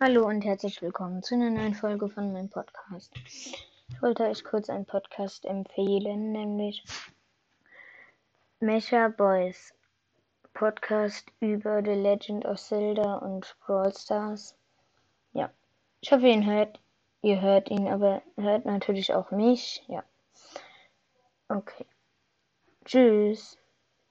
Hallo und herzlich willkommen zu einer neuen Folge von meinem Podcast. Ich wollte euch kurz einen Podcast empfehlen, nämlich Mecha Boys Podcast über The Legend of Zelda und Brawl Stars. Ja, ich hoffe, ihr hört, ihr hört ihn, aber hört natürlich auch mich. Ja, okay. Tschüss.